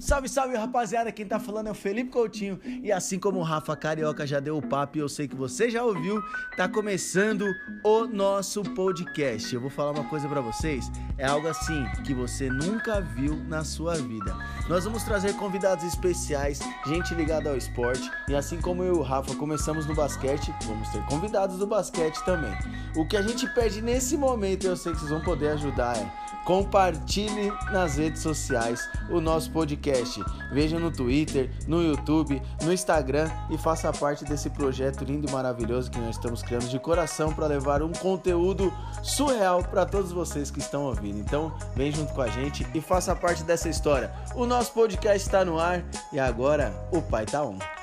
Salve, salve rapaziada, quem tá falando é o Felipe Coutinho e assim como o Rafa Carioca já deu o papo e eu sei que você já ouviu, tá começando o nosso podcast. Eu vou falar uma coisa para vocês, é algo assim que você nunca viu na sua vida. Nós vamos trazer convidados especiais, gente ligada ao esporte e assim como eu e o Rafa começamos no basquete, vamos ter convidados do basquete também. O que a gente pede nesse momento, eu sei que vocês vão poder ajudar é Compartilhe nas redes sociais o nosso podcast. Veja no Twitter, no YouTube, no Instagram e faça parte desse projeto lindo e maravilhoso que nós estamos criando de coração para levar um conteúdo surreal para todos vocês que estão ouvindo. Então, vem junto com a gente e faça parte dessa história. O nosso podcast está no ar e agora o pai tá on.